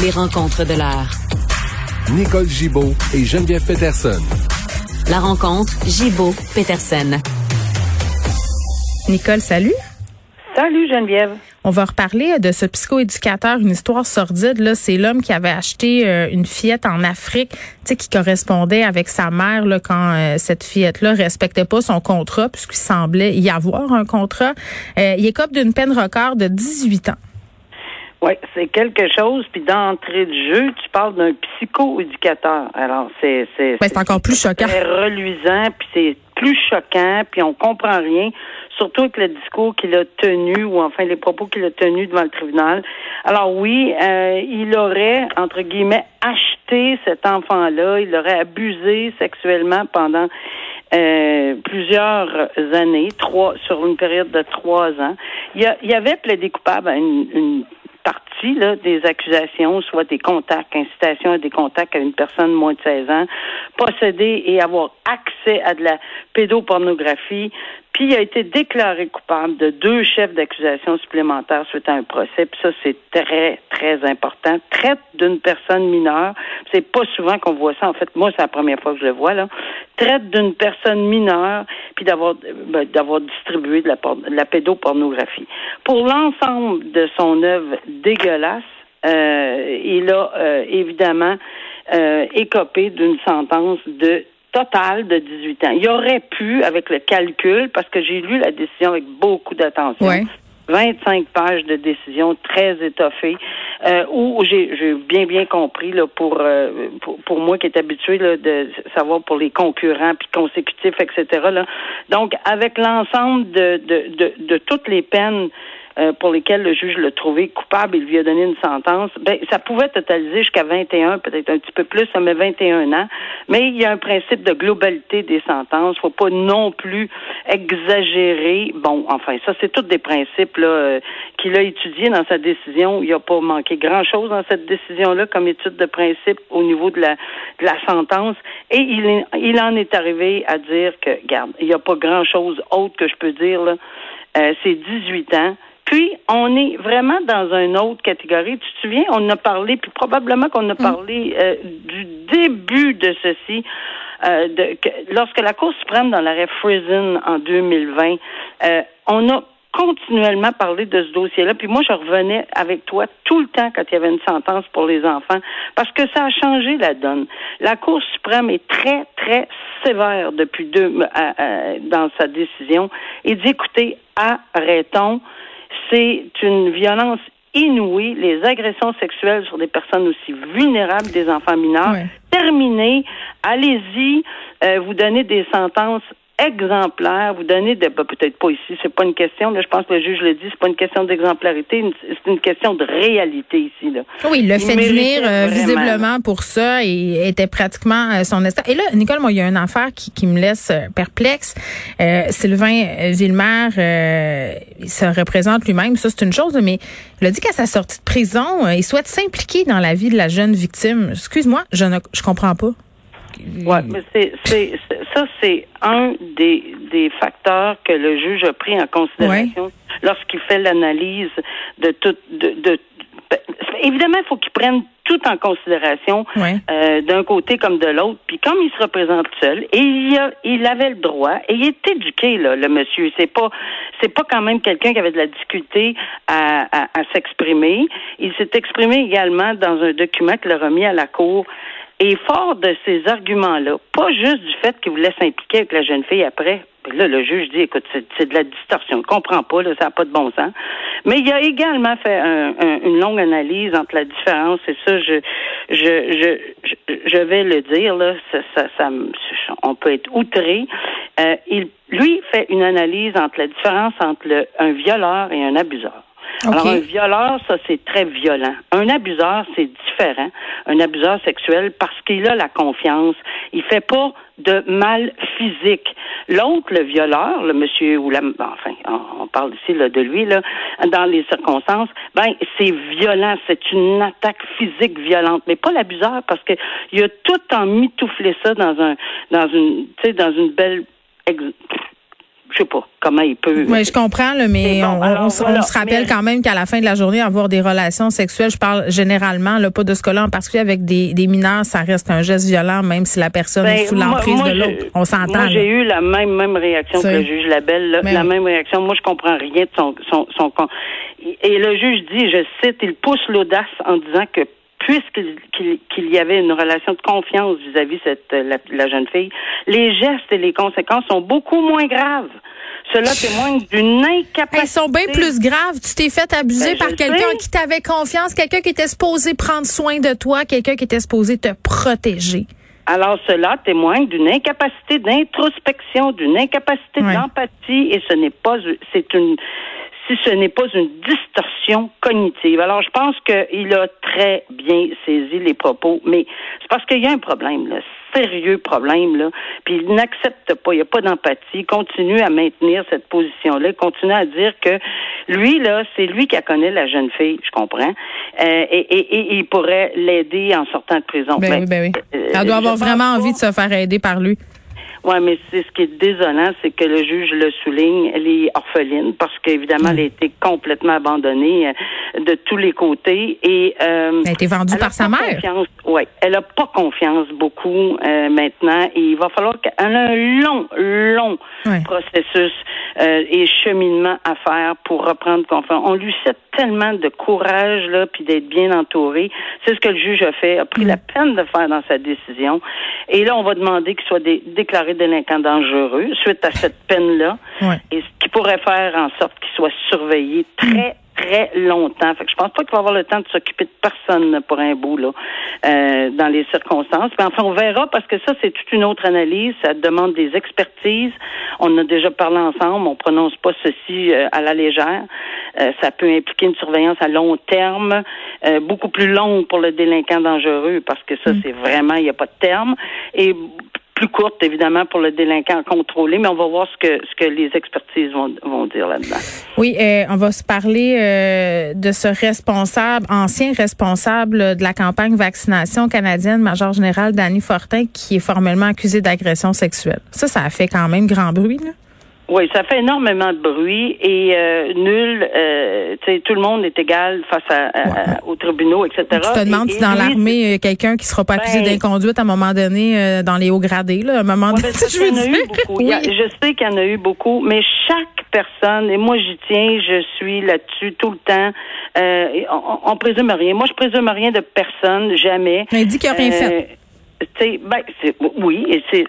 Les rencontres de l'heure. Nicole Gibaud et Geneviève Peterson. La rencontre Gibaud-Peterson. Nicole, salut. Salut Geneviève. On va reparler de ce psychoéducateur, une histoire sordide. Là, c'est l'homme qui avait acheté euh, une fillette en Afrique, tu sais, qui correspondait avec sa mère là, quand euh, cette fillette-là respectait pas son contrat, puisqu'il semblait y avoir un contrat. Euh, il écope d'une peine record de 18 ans. Oui, c'est quelque chose. Puis d'entrée de jeu, tu parles d'un psychoéducateur. Alors, c'est c'est c'est encore plus choquant. C'est reluisant, puis c'est plus choquant, puis on comprend rien, surtout avec le discours qu'il a tenu ou enfin les propos qu'il a tenus devant le tribunal. Alors oui, euh, il aurait entre guillemets acheté cet enfant-là, il l'aurait abusé sexuellement pendant euh, plusieurs années, trois sur une période de trois ans. Il y, a, avait plaidé coupable à une, une des accusations, soit des contacts, incitation à des contacts à une personne moins de 16 ans, posséder et avoir accès à de la pédopornographie, puis il a été déclaré coupable de deux chefs d'accusation supplémentaires suite à un procès. Puis ça, c'est très, très important. Traite d'une personne mineure. C'est pas souvent qu'on voit ça. En fait, moi, c'est la première fois que je le vois, là. Traite d'une personne mineure, puis d'avoir ben, d'avoir distribué de la, de la pédopornographie. Pour l'ensemble de son œuvre dégueulasse, euh, il a euh, évidemment euh, écopé d'une sentence de total de 18 ans. Il aurait pu, avec le calcul, parce que j'ai lu la décision avec beaucoup d'attention. 25 pages de décision très étoffées, euh, où j'ai bien bien compris là pour, euh, pour, pour moi qui est habitué là, de savoir pour les concurrents puis consécutifs etc. Là. Donc avec l'ensemble de, de, de, de toutes les peines euh, pour lesquels le juge l'a trouvé coupable, il lui a donné une sentence, ben, ça pouvait totaliser jusqu'à 21, peut-être un petit peu plus, ça met 21 ans. Mais il y a un principe de globalité des sentences. Faut pas non plus exagérer. Bon, enfin, ça, c'est tous des principes là, euh, qu'il a étudiés dans sa décision. Il n'a pas manqué grand-chose dans cette décision-là comme étude de principe au niveau de la, de la sentence. Et il, il en est arrivé à dire que, garde, il n'y a pas grand-chose autre que je peux dire. Là. Euh, c'est 18 ans. Puis, on est vraiment dans une autre catégorie. Tu te souviens, on a parlé, puis probablement qu'on a mm. parlé euh, du début de ceci. Euh, de, que, lorsque la Cour suprême, dans l'arrêt Friesen en 2020, euh, on a continuellement parlé de ce dossier-là. Puis moi, je revenais avec toi tout le temps quand il y avait une sentence pour les enfants, parce que ça a changé la donne. La Cour suprême est très, très sévère depuis deux dans sa décision et dit écoutez, arrêtons c'est une violence inouïe, les agressions sexuelles sur des personnes aussi vulnérables, des enfants mineurs. Terminé, allez-y, euh, vous donnez des sentences exemplaire, vous donnez de ben, peut-être pas ici, c'est pas une question, là, je pense que le juge le dit, c'est pas une question d'exemplarité, c'est une question de réalité ici. Là. Oui, il l'a fait venir euh, visiblement pour ça et était pratiquement euh, son instant. Et là, Nicole, moi, il y a une affaire qui, qui me laisse euh, perplexe. Sylvain Villemer se représente lui-même, ça c'est une chose, mais il a dit qu'à sa sortie de prison, il souhaite s'impliquer dans la vie de la jeune victime. Excuse-moi, je ne je comprends pas. Oui, mais c'est, c'est, ça, c'est un des, des facteurs que le juge a pris en considération lorsqu'il fait l'analyse de tout. De, de, évidemment, il faut qu'il prenne tout en considération euh, d'un côté comme de l'autre. Puis comme il se représente seul, et il, a, il avait le droit, et il est éduqué là, le monsieur. C'est pas, c'est pas quand même quelqu'un qui avait de la difficulté à, à, à s'exprimer. Il s'est exprimé également dans un document qu'il a remis à la cour. Et fort de ces arguments-là, pas juste du fait qu'il voulait s'impliquer avec la jeune fille après, là, le juge dit, écoute, c'est de la distorsion, ne comprend pas, là, ça n'a pas de bon sens. Mais il a également fait une longue analyse entre la différence, et ça, je, je, je, je vais le dire, là, ça, ça, on peut être outré. Euh, il, lui, fait une analyse entre la différence entre un violeur et un abuseur. Alors, un violeur, ça, c'est très violent. Un abuseur, c'est différent. Un abuseur sexuel, parce qu'il a la confiance. Il fait pas de mal physique. L'autre, le violeur, le monsieur ou la, enfin, on parle ici là, de lui là, dans les circonstances, ben c'est violent, c'est une attaque physique violente, mais pas l'abuseur parce que il a tout en mitouflé ça dans un, dans une, tu sais, dans une belle je sais pas comment il peut. Oui, je comprends, mais on, se rappelle quand même qu'à la fin de la journée, avoir des relations sexuelles, je parle généralement, là, pas de ce cas-là en particulier avec des, des, mineurs, ça reste un geste violent, même si la personne est ben, sous l'emprise de l'autre. On s'entend. Moi, j'ai eu la même même réaction que le juge Labelle, là, la même réaction. Moi, je comprends rien de son, son, son et le juge dit, je cite, il pousse l'audace en disant que puisqu'il y avait une relation de confiance vis-à-vis cette la, jeune fille, les gestes et les conséquences sont beaucoup moins graves. Cela témoigne d'une incapacité. Ils sont bien plus graves. Tu t'es fait abuser ben, par quelqu'un qui t'avait confiance, quelqu'un qui était supposé prendre soin de toi, quelqu'un qui était supposé te protéger. Alors cela témoigne d'une incapacité d'introspection, d'une incapacité d'empathie et ce n'est pas c'est une si ce n'est pas une distorsion cognitive. Alors, je pense qu'il a très bien saisi les propos, mais c'est parce qu'il y a un problème, là, sérieux problème, là, puis il n'accepte pas, il n'y a pas d'empathie, il continue à maintenir cette position-là, il continue à dire que lui, là, c'est lui qui a connu la jeune fille, je comprends, euh, et, il pourrait l'aider en sortant de prison. Ben, oui, ben oui. Euh, Elle doit avoir vraiment envie de se faire aider par lui. Oui, mais c'est ce qui est désolant, c'est que le juge le souligne, elle est orpheline parce qu'évidemment, elle a été complètement abandonnée euh, de tous les côtés et euh, elle a été vendue par sa mère. Oui, elle a pas confiance beaucoup euh, maintenant et il va falloir qu'elle ait un long, long processus euh, et cheminement à faire pour reprendre confiance. On lui souhaite tellement de courage là, puis d'être bien entouré. C'est ce que le juge a fait, a pris la mm. peine de faire dans sa décision. Et là, on va demander qu'il soit déclaré délinquant dangereux suite à cette peine-là. Et ce qui pourrait faire en sorte qu'il soit surveillé très, très longtemps. Fait que je pense pas qu'il va avoir le temps de s'occuper de personne pour un bout là, euh, dans les circonstances. Mais enfin, on verra parce que ça, c'est toute une autre analyse. Ça demande des expertises. On a déjà parlé ensemble. On prononce pas ceci euh, à la légère. Euh, ça peut impliquer une surveillance à long terme, beaucoup plus longue pour le délinquant dangereux parce que ça, mm. c'est vraiment, il n'y a pas de terme. Et courte, évidemment, pour le délinquant contrôlé, mais on va voir ce que, ce que les expertises vont, vont dire là-dedans. Oui, euh, on va se parler euh, de ce responsable, ancien responsable de la campagne vaccination canadienne, Major général Danny Fortin, qui est formellement accusé d'agression sexuelle. Ça, ça a fait quand même grand bruit, là. Oui, ça fait énormément de bruit et euh, nul, euh, tu sais, tout le monde est égal face à, aux tribunaux, etc. Tu te demandes si dans l'armée, quelqu'un qui sera pas accusé ben, d'inconduite à un moment donné euh, dans les hauts gradés, là, à un moment donné. je, eu beaucoup. je sais qu'il y en a eu beaucoup, mais chaque personne, et moi j'y tiens, je suis là-dessus tout le temps. Euh, on, on, présume rien. Moi, je présume rien de personne, jamais. Il dit qu'il n'y a rien fait ben, oui, c'est,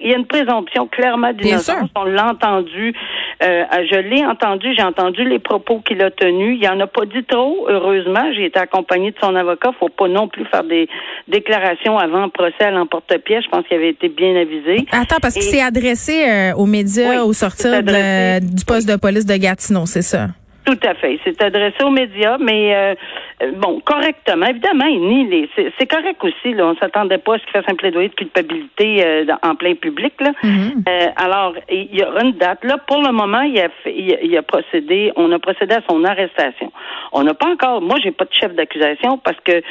il y a une présomption clairement d'innocence. On l'a entendu, euh, je l'ai entendu, j'ai entendu les propos qu'il a tenus. Il en a pas dit trop, heureusement. J'ai été accompagné de son avocat. Faut pas non plus faire des déclarations avant le procès à l'emporte-pièce. Je pense qu'il avait été bien avisé. Attends, parce qu'il s'est adressé euh, aux médias au sortir du poste de police de Gatineau, c'est ça? Tout à fait. Il s'est adressé aux médias, mais euh, bon, correctement. Évidemment, il nie les. C'est correct aussi. Là, on s'attendait pas à ce qu'il fasse un plaidoyer de culpabilité euh, en plein public. Là. Mm-hmm. alors, il y aura une date. Là, pour le moment, il a, fait, il, a procédé. On a procédé à son arrestation. On n'a pas encore. Moi, j'ai pas de chef d'accusation parce que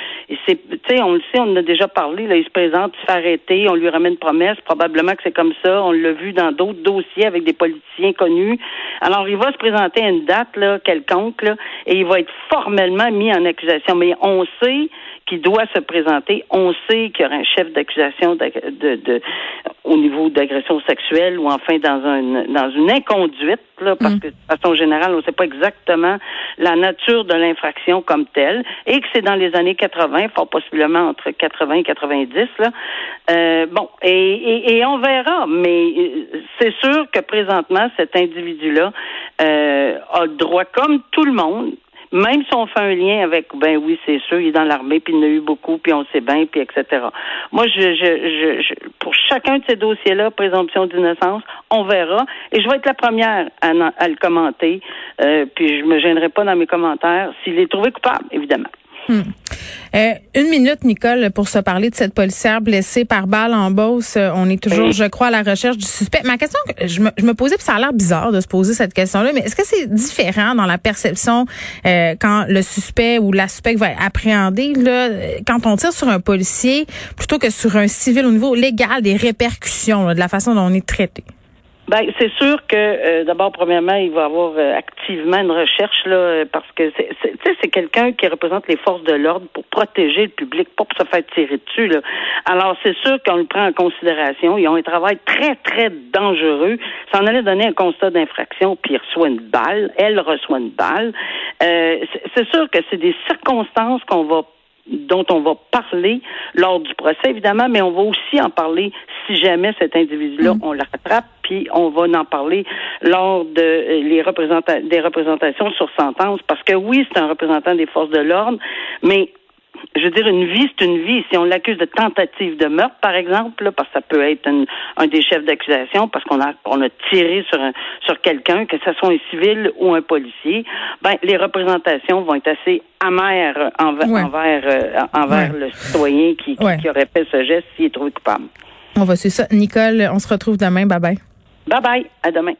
c'est. Tu sais, on le sait, on en a déjà parlé. Là, il se présente, il se fait arrêter, on lui ramène une promesse. Probablement que c'est comme ça. On l'a vu dans d'autres dossiers avec des politiciens connus. Alors, il va se présenter à une date là quelconque, et il va être formellement mis en accusation. Mais on sait qu'il doit se présenter. On sait qu'il y aura un chef d'accusation de, de, au niveau d'agression sexuelle ou enfin dans un dans une inconduite, là, parce mm. que de façon générale, on ne sait pas exactement la nature de l'infraction comme telle, et que c'est dans les années 80, fort possiblement entre 80 et 90. Là. Euh, bon, et, et, on verra, mais euh, c'est sûr que présentement, cet individu-là euh, a le droit, comme tout le monde, même si on fait un lien avec, ben oui, c'est sûr, il est dans l'armée, puis il en a eu beaucoup, puis on sait bien, puis etc. Moi, je, je, je, pour chacun de ces dossiers-là, présomption d'innocence, on verra. Et je vais être la première à, à le commenter. Euh, puis je me gênerai pas dans mes commentaires s'il est trouvé coupable, évidemment. Hmm. Euh, une minute, Nicole, pour se parler de cette policière blessée par balle en Beauce. Euh, on est toujours, je crois, à la recherche du suspect. Ma question, je me, je me posais, puis ça a l'air bizarre de se poser cette question-là, mais est-ce que c'est différent dans la perception euh, quand le suspect ou la suspecte va être appréhendé, là, quand on tire sur un policier, plutôt que sur un civil au niveau légal, des répercussions de la façon dont on est traité? Ben, c'est sûr que euh, d'abord, premièrement, il va avoir euh, activement une recherche là, euh, parce que c'est, c'est quelqu'un qui représente les forces de l'ordre pour protéger le public, pas pour se faire tirer dessus. Là. Alors, c'est sûr qu'on le prend en considération. Ils ont un travail très, très dangereux. Ça en allait donner un constat d'infraction, puis il reçoit une balle. Elle reçoit une balle. c'est sûr que c'est des circonstances qu'on va dont on va parler lors du procès, évidemment, mais on va aussi en parler si jamais cet individu-là, mm. on le rattrape, puis on va en parler lors de euh, les des représentations sur sentence, parce que oui, c'est un représentant des forces de l'ordre, mais je veux dire, une vie, c'est une vie. Si on l'accuse de tentative de meurtre, par exemple, parce que ça peut être un, des chefs d'accusation, parce qu'on a, on a tiré sur, sur quelqu'un, que ce soit un civil ou un policier, ben, les représentations vont être assez amères envers, envers, euh, envers le citoyen qui, qui, aurait fait ce geste s'il est trouvé coupable. On va suivre ça. Nicole, on se retrouve demain. Bye bye. Bye bye. À demain.